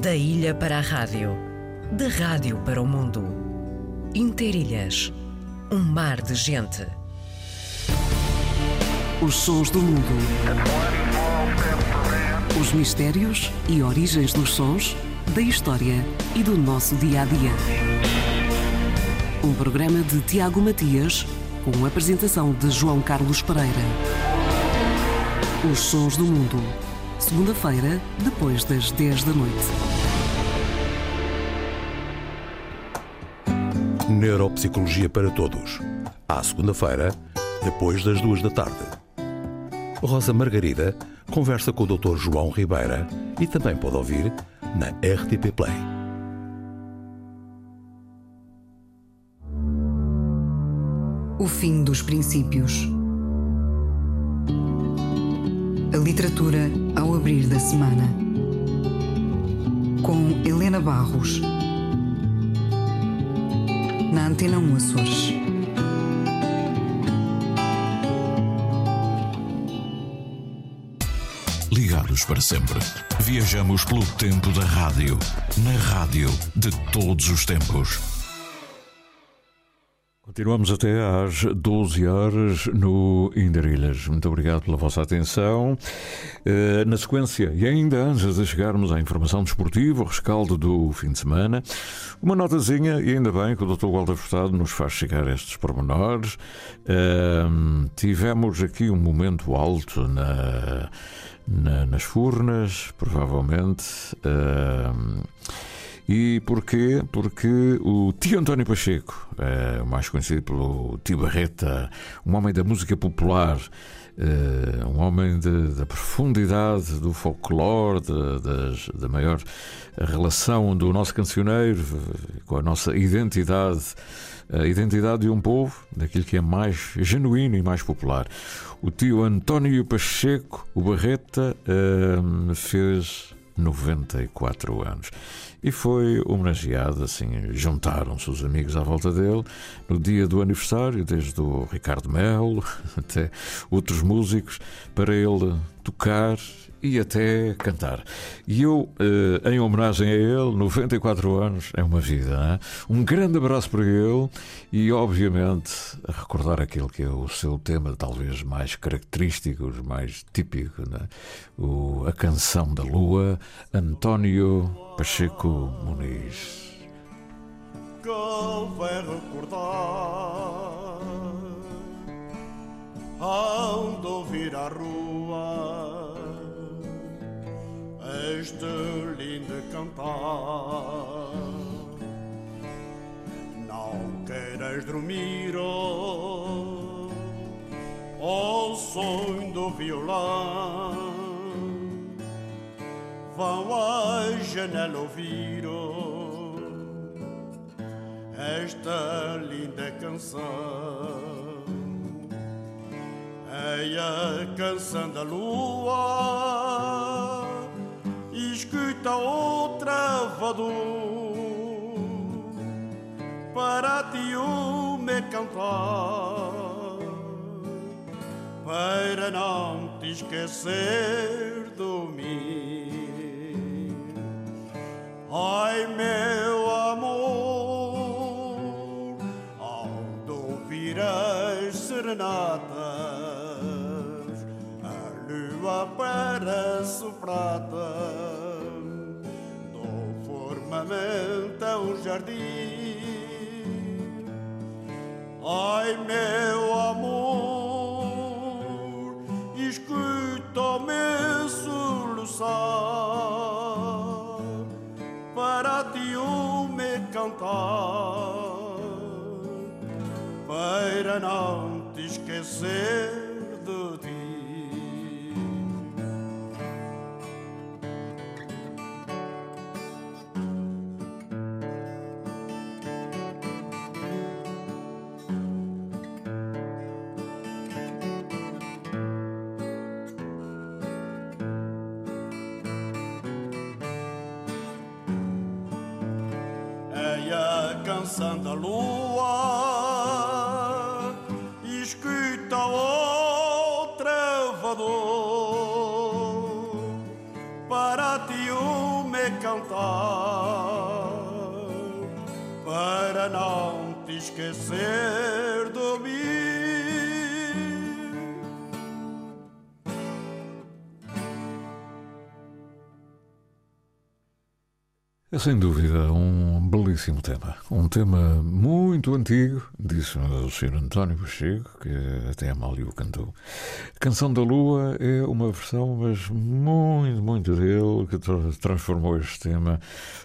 Da ilha para a rádio, da rádio para o mundo. Interilhas, um mar de gente. Os sons do mundo. Os mistérios e origens dos sons, da história e do nosso dia a dia. Um programa de Tiago Matias, com apresentação de João Carlos Pereira. Os sons do mundo. Segunda-feira, depois das 10 da noite. Neuropsicologia para Todos. À segunda-feira, depois das duas da tarde. Rosa Margarida conversa com o Dr. João Ribeira e também pode ouvir na RTP Play. O fim dos princípios. A literatura ao abrir da semana. Com Helena Barros. Na Antena 1 Açores. Ligados para sempre. Viajamos pelo tempo da rádio. Na rádio de todos os tempos. Continuamos até às 12 horas no Indarilhas. Muito obrigado pela vossa atenção. Eh, na sequência, e ainda antes de chegarmos à informação desportiva, o rescaldo do fim de semana, uma notazinha, e ainda bem que o Dr. Walter Furtado nos faz chegar estes pormenores. Ehm, tivemos aqui um momento alto na, na, nas furnas, provavelmente. E porquê? Porque o tio António Pacheco, é, mais conhecido pelo tio Barreta, um homem da música popular, é, um homem de, da profundidade do folclore, de, das, da maior relação do nosso cancioneiro com a nossa identidade, a identidade de um povo, daquilo que é mais genuíno e mais popular. O tio António Pacheco, o Barreta, é, fez 94 anos. E foi homenageado, assim, juntaram-se os amigos à volta dele no dia do aniversário, desde o Ricardo Melo até outros músicos, para ele tocar e até cantar. E eu, eh, em homenagem a ele, 94 anos é uma vida. Né? Um grande abraço para ele e, obviamente, a recordar aquele que é o seu tema, talvez mais característico, mais típico, né? o, a canção da Lua, António Pacheco Muniz. Que vai recordar, ando ouvir a rua este lindo cantar. Não queiras dormir oh, ao sonho do violão. Vão à janela ouvir esta linda canção. É a canção da lua escuta outra vado para ti o me cantar para não te esquecer do mim. Ai meu amor ao ouvir as serenatas lua parece prata do firmamento é um jardim. Ai meu amor, escuta-me soluçar para ti o me cantar para não te esquecer canção da lua escuta o trovador para ti o me cantar para não te esquecer de mim. É sem dúvida um belíssimo tema. Um tema muito antigo, disse o Sr. António Pacheco, que até a Amália o cantou. Canção da Lua é uma versão, mas muito, muito dele, que transformou este tema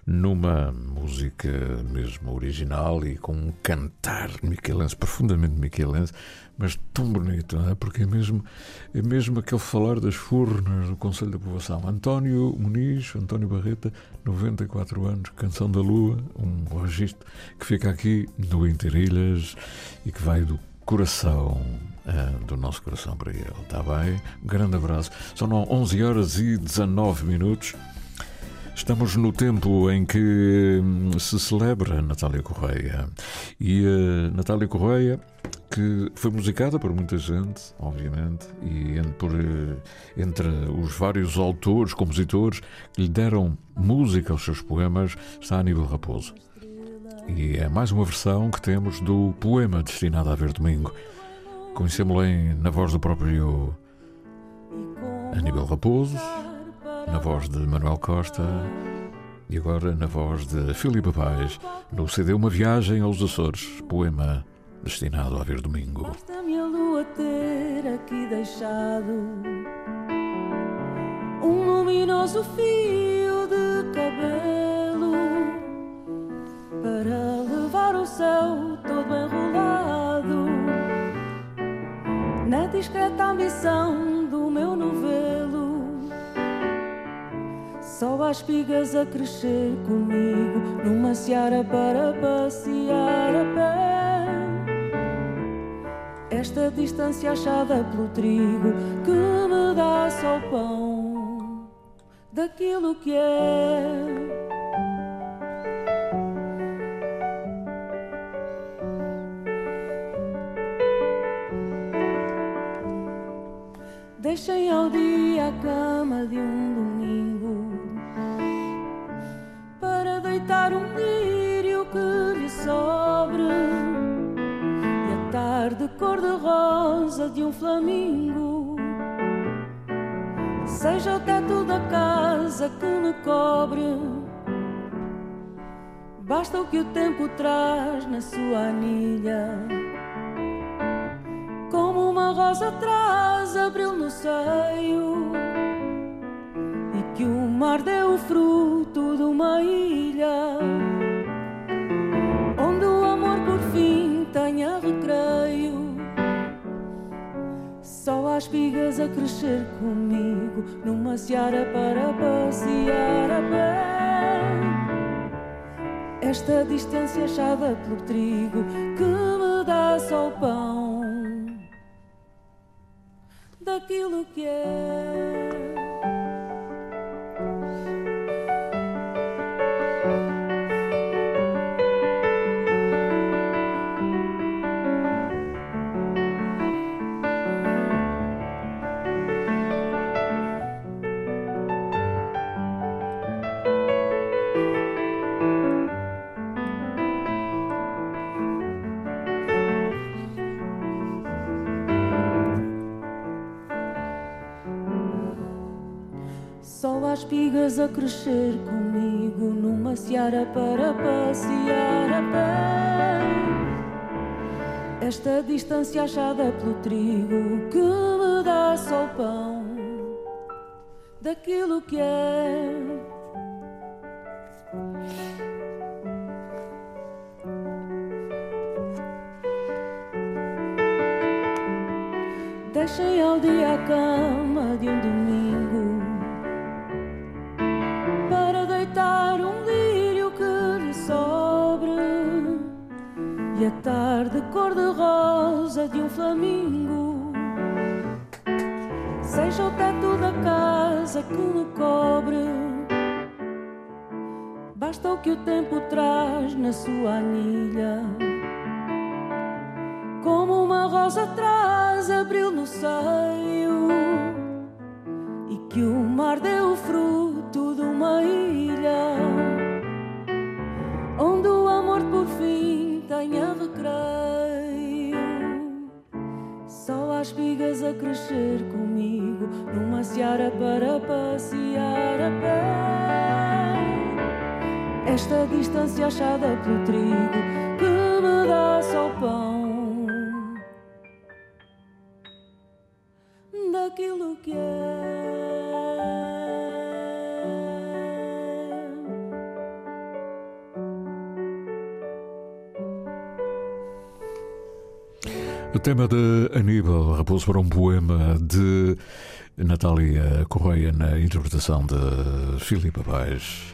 numa música mesmo original e com um cantar miquelense, profundamente miquelense, mas tão bonito, não é? Porque é mesmo, é mesmo aquele falar das furnas do Conselho da Povoação. António Muniz, António Barreta, 94 anos, Canção da Lua, um registro que fica aqui no Interilhas e que vai do coração uh, do nosso coração para ele, está bem? Um grande abraço. São 11 horas e 19 minutos. Estamos no tempo em que hum, se celebra Natália Correia. E a Natália Correia que foi musicada por muita gente, obviamente, e por, eh, entre os vários autores, compositores que lhe deram música aos seus poemas, está Aníbal Raposo. E é mais uma versão que temos do poema destinado a ver domingo. Conhecemos-lo na voz do próprio Aníbal Raposo, na voz de Manuel Costa e agora na voz de Filipe Paz, no CD Uma Viagem aos Açores, poema destinado a ver domingo. Basta-me a lua ter aqui deixado um luminoso fio de cabelo para levar o céu todo enrolado na discreta ambição do meu novelo. Só há espigas a crescer comigo numa seara para passear a pé esta distância achada pelo trigo que me dá só o pão daquilo que é. Deixem ao dia cor-de-rosa de um flamingo. Seja o teto da casa que me cobre, basta o que o tempo traz na sua anilha. Como uma rosa traz abril no seio, e que o mar deu fruto comigo numa seara para passear a pé. Esta distância achada pelo trigo que me dá só o pão daquilo que é. Espigas a crescer comigo numa seara para passear a pé. Esta distância achada pelo trigo que me dá só o pão daquilo que é. Deixem ao dia a flamingo. Seja o teto da casa que me cobre, basta o que o tempo traz na sua anilha. Como uma rosa traz abril no seio, e que o mar deu fruto de uma ilha mexer comigo numa seara para passear a pé. Esta distância achada pelo trigo que me dá só pão daquilo que é. Tema de Aníbal Raposo para um poema de Natália Correia na interpretação de Filipa Paz.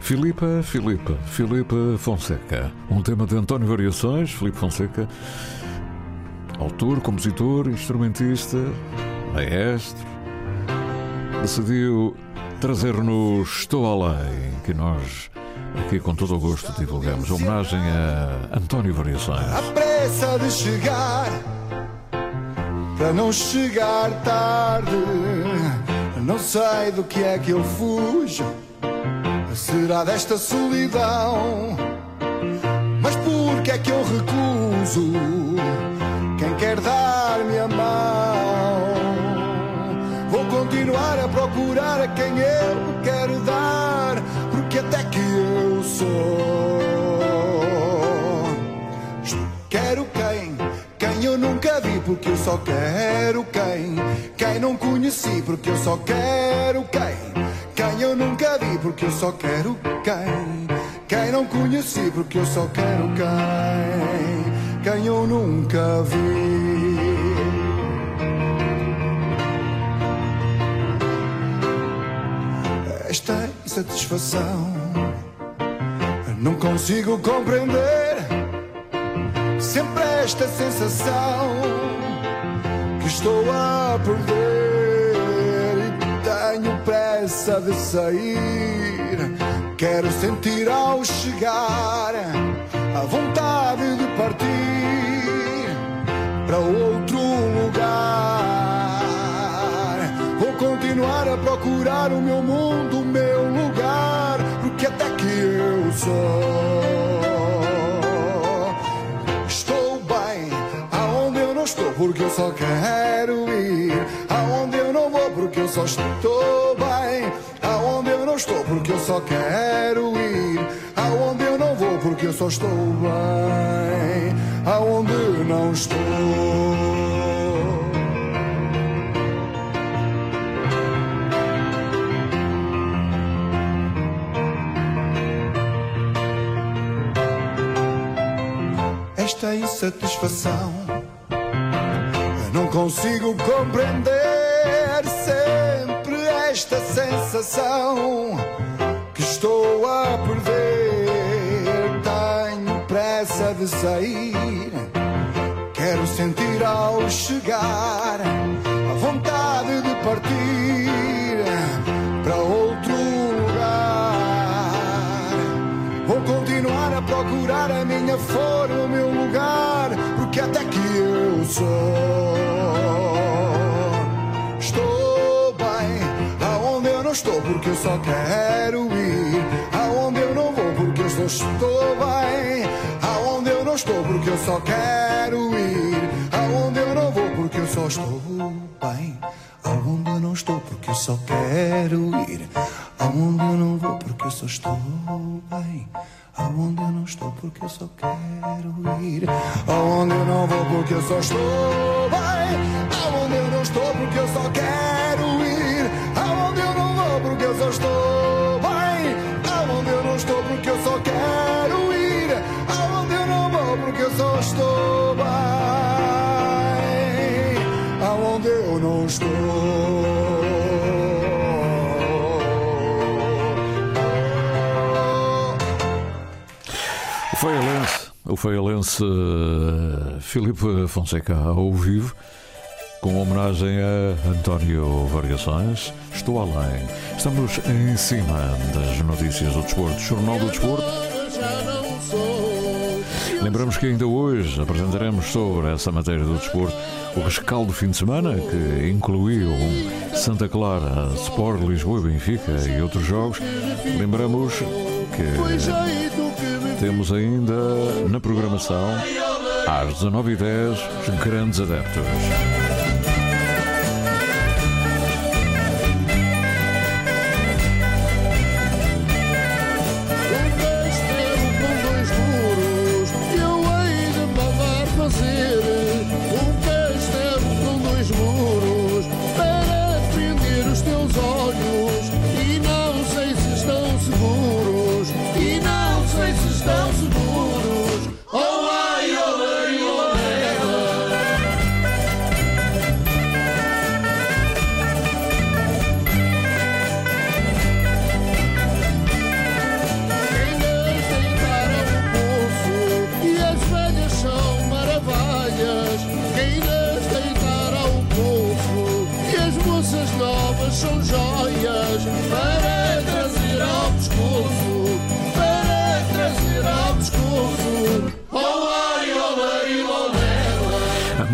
Filipa, Filipa, Filipa Fonseca. Um tema de António Variações, Filipe Fonseca, autor, compositor, instrumentista, maestro, decidiu trazer-nos Estou Além, que nós aqui com todo o gosto divulgamos. Homenagem a António Variações. A pressa de chegar, para não chegar tarde. Não sei do que é que eu fujo, será desta solidão. Mas por que é que eu recuso quem quer dar-me a mão? Vou continuar a procurar a quem eu quero dar, porque até que eu sou. Quero quem? Quem eu nunca vi, porque eu só quero quem? Quem não conheci, porque eu só quero quem? Quem eu nunca vi, porque eu só quero quem? Quem não conheci, porque eu só quero quem? Quem eu nunca vi. Esta insatisfação não consigo compreender. Sempre esta sensação que estou a perder e tenho pressa de sair. Quero sentir ao chegar a vontade de partir para outro lugar. Vou continuar a procurar o meu mundo, o meu lugar, porque até que eu sou. Estou bem aonde eu não estou, porque eu só quero ir. Aonde eu não vou, porque eu só estou bem. Aonde eu não estou, porque eu só quero ir. Aonde eu não vou, porque eu só estou bem. Aonde não estou. Esta insatisfação. Eu não consigo compreender sempre esta sensação que estou a perder. Tenho pressa de sair, quero sentir ao chegar a vontade de partir para outro lugar. Vou continuar a procurar a minha forma, Estou bem aonde eu não estou, porque eu só quero ir. Aonde eu não vou, porque eu só estou bem. Aonde eu não estou, porque eu só quero ir. Aonde eu não vou, porque eu só estou bem. Aonde eu não estou, porque eu só quero ir. Aonde eu não vou, porque eu só estou bem. Aonde eu não estou, porque eu só quero ir. Aonde eu não vou, porque eu só estou bem. Aonde eu não estou, porque eu só quero ir. Aonde eu não vou, porque eu só estou Feialense, uh, Filipe Fonseca ao vivo, com homenagem a António Variações. Estou além. Estamos em cima das notícias do desporto, Jornal do Desporto. Lembramos que ainda hoje apresentaremos sobre essa matéria do desporto o rescaldo do fim de semana, que incluiu Santa Clara, Sport Lisboa e Benfica e outros jogos. Lembramos que temos ainda na programação, às 19h10, os grandes adeptos.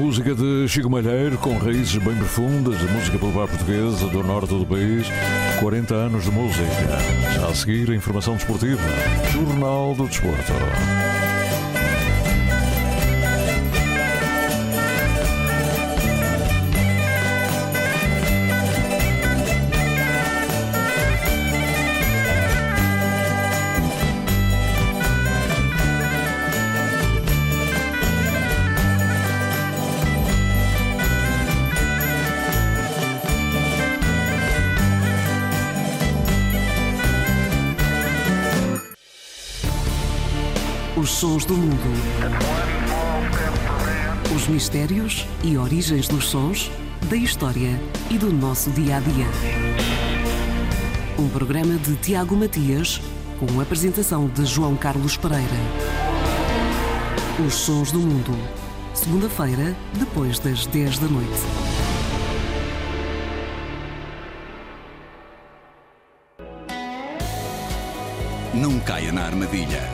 Música de Chico Malheiro, com raízes bem profundas, música popular portuguesa do norte do país, 40 anos de música. Já a seguir, a informação desportiva, Jornal do Desporto. Sons do mundo. Os mistérios e origens dos sons, da história e do nosso dia a dia. Um programa de Tiago Matias, com apresentação de João Carlos Pereira. Os sons do mundo. Segunda-feira, depois das 10 da noite. Não caia na armadilha.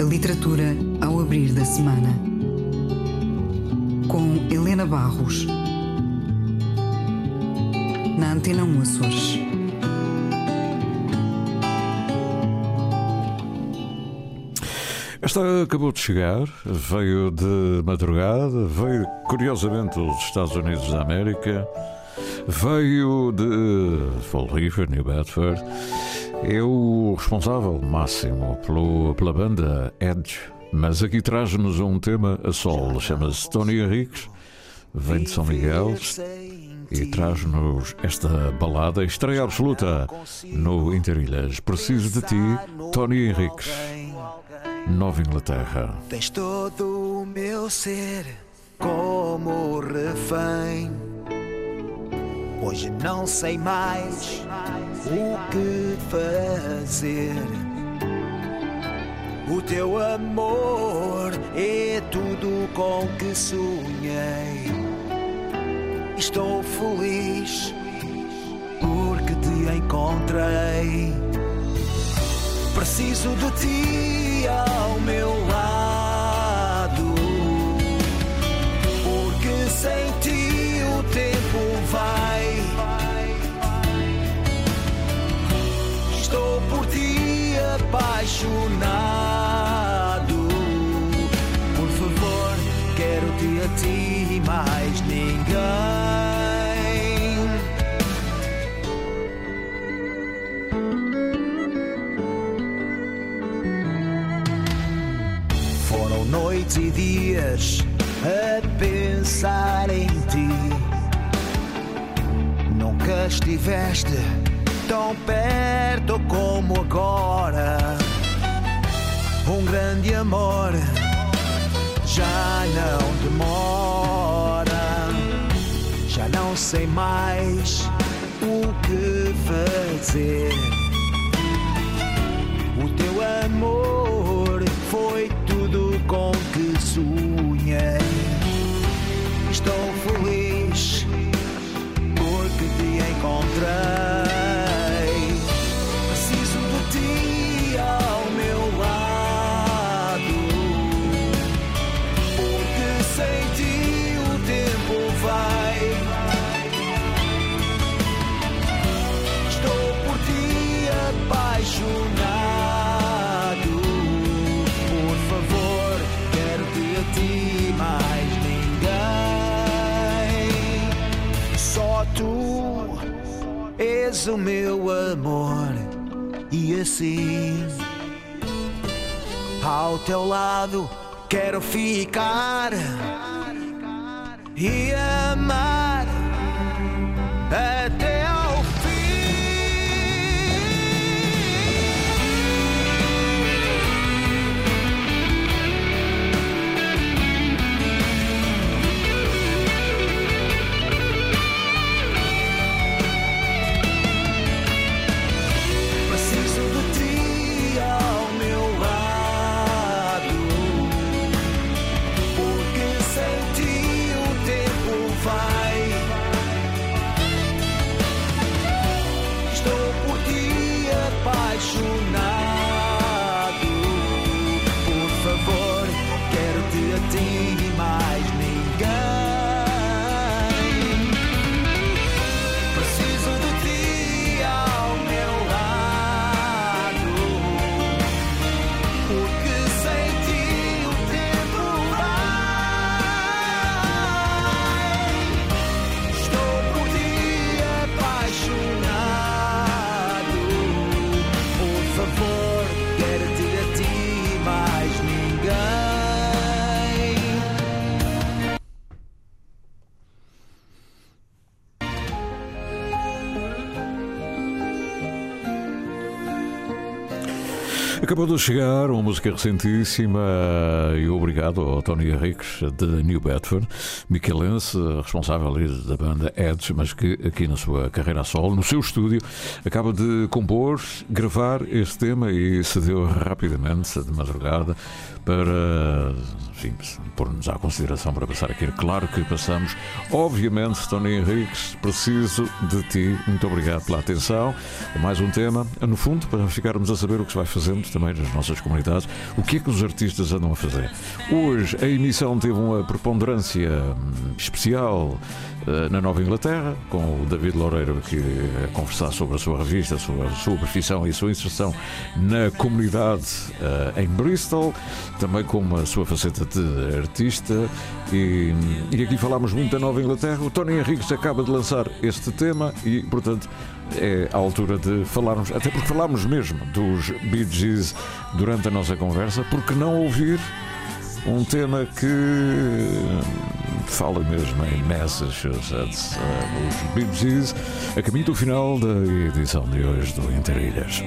A literatura ao abrir da semana. Com Helena Barros. Na Antena 1 Açores. Esta acabou de chegar, veio de madrugada, veio curiosamente dos Estados Unidos da América, veio de Fall River, New Bedford. É o responsável máximo pelo, pela banda Edge, mas aqui traz-nos um tema a solo, chama-se Tony Henriques, vem de São Miguel e traz-nos esta balada, estreia absoluta no Interilhas. Preciso de ti, Tony Henriques. Nova Inglaterra. Tens todo o meu ser como refém. Hoje não sei mais o que fazer. O teu amor é tudo com que sonhei. Estou feliz porque te encontrei. Preciso de ti noites e dias a pensar em ti. Nunca estiveste tão perto como agora. Um grande amor já não demora. Já não sei mais o que fazer. Com que sonhei. Estou feliz porque te encontrei. És o meu amor e assim ao teu lado quero ficar. E amar Acabou de chegar uma música recentíssima e obrigado ao Tony Henriques de New Bedford, miquelense, responsável da banda Edge, mas que aqui na sua carreira solo, no seu estúdio, acaba de compor, gravar este tema e cedeu rapidamente, de madrugada, para pôr-nos à consideração para passar aqui. Claro que passamos, obviamente, Tony Henriques, preciso de ti. Muito obrigado pela atenção. Mais um tema, no fundo, para ficarmos a saber o que se vai fazendo também nas nossas comunidades, o que é que os artistas andam a fazer. Hoje a emissão teve uma preponderância hum, especial eh, na Nova Inglaterra, com o David Loureiro aqui a conversar sobre a sua revista, sobre a sua profissão e a sua inserção na comunidade uh, em Bristol, também com a sua faceta de artista. E, e aqui falámos muito da Nova Inglaterra. O Tony Henriques acaba de lançar este tema e, portanto, é a altura de falarmos, até porque falámos mesmo dos Bee Gees durante a nossa conversa, porque não ouvir um tema que fala mesmo em Massachusetts, uh, os Bee Gees, a caminho do final da edição de hoje do Interilhas.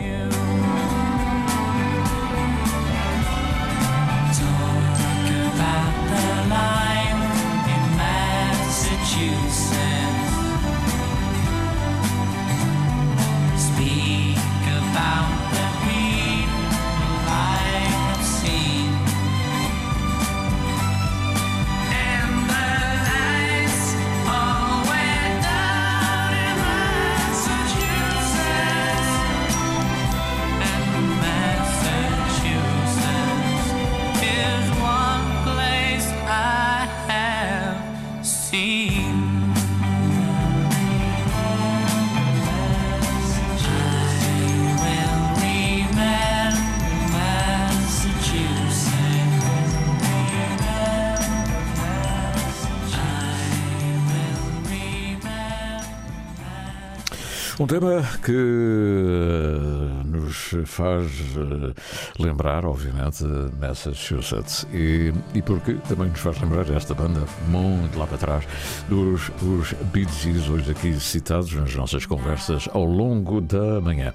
Tema que eh, nos faz eh, lembrar, obviamente, Massachusetts e, e porque também nos faz lembrar esta banda muito lá para trás dos os Gees, hoje aqui citados nas nossas conversas ao longo da manhã.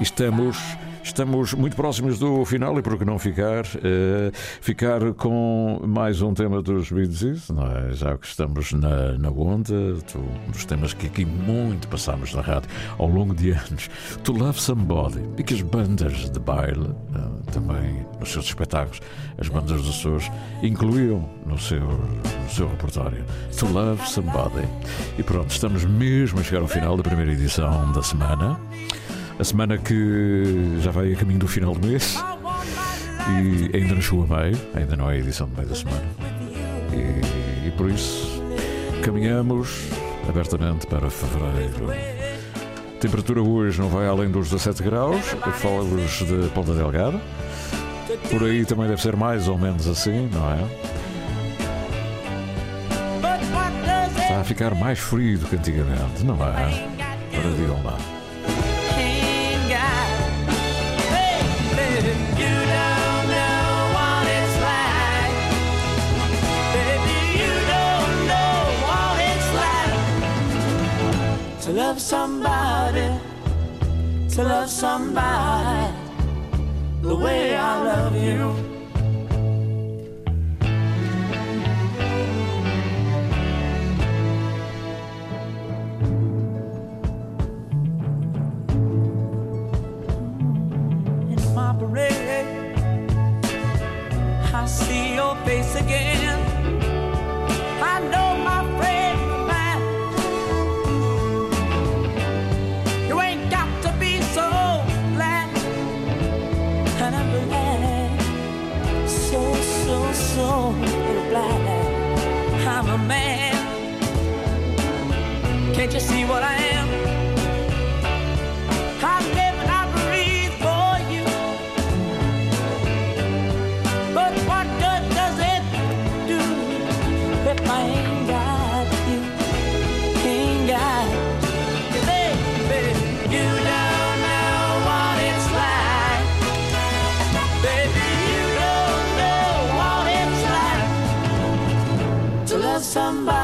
Estamos Estamos muito próximos do final e por que não ficar, uh, ficar com mais um tema dos Beatles, não é? já que estamos na, na onda, um dos temas que aqui muito passamos na rádio ao longo de anos, To Love Somebody, e que as bandas de baile, uh, também nos seus espetáculos, as bandas dos Açores, incluíam no seu, no seu repertório, To Love Somebody. E pronto, estamos mesmo a chegar ao final da primeira edição da semana. A semana que já vai a caminho do final do mês e ainda não chegou a meio, ainda não é a edição do meio da semana. E, e por isso caminhamos abertamente para fevereiro. A temperatura hoje não vai além dos 17 graus, falo-vos de Ponta Delgada. Por aí também deve ser mais ou menos assim, não é? Está a ficar mais frio do que antigamente, não é? Para digam lá. Love somebody, to love somebody the way I love you. My parade, I see your face again. Can't you see what I am? I live and I breathe for you. But what good does it do if I ain't got you? Ain't got you, baby. You don't know what it's like, baby. You don't know what it's like to love somebody,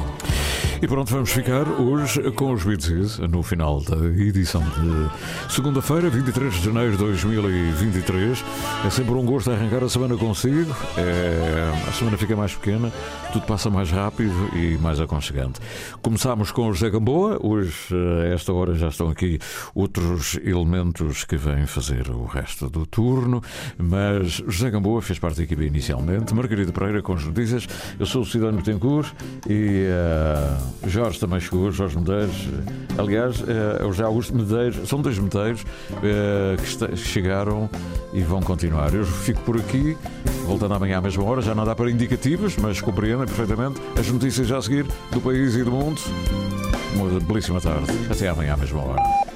E pronto, vamos ficar hoje com os Beatles no final da edição de segunda-feira, 23 de janeiro de 2023. É sempre um gosto arrancar a semana consigo. É, a semana fica mais pequena, tudo passa mais rápido e mais aconchegante. Começámos com o José Gamboa. Hoje, a esta hora, já estão aqui outros elementos que vêm fazer o resto do turno. Mas José Gamboa fez parte da equipe inicialmente. Margarida Pereira com as notícias. Eu sou o Cidadão Betancourt e. Uh, Jorge também chegou, Jorge Medeiros. Aliás, é o José Augusto Medeiros, são dois Medeiros eh, que chegaram e vão continuar. Eu fico por aqui, voltando amanhã à mesma hora, já não dá para indicativas, mas compreendem perfeitamente as notícias já a seguir do país e do mundo. Uma belíssima tarde. Até amanhã à mesma hora.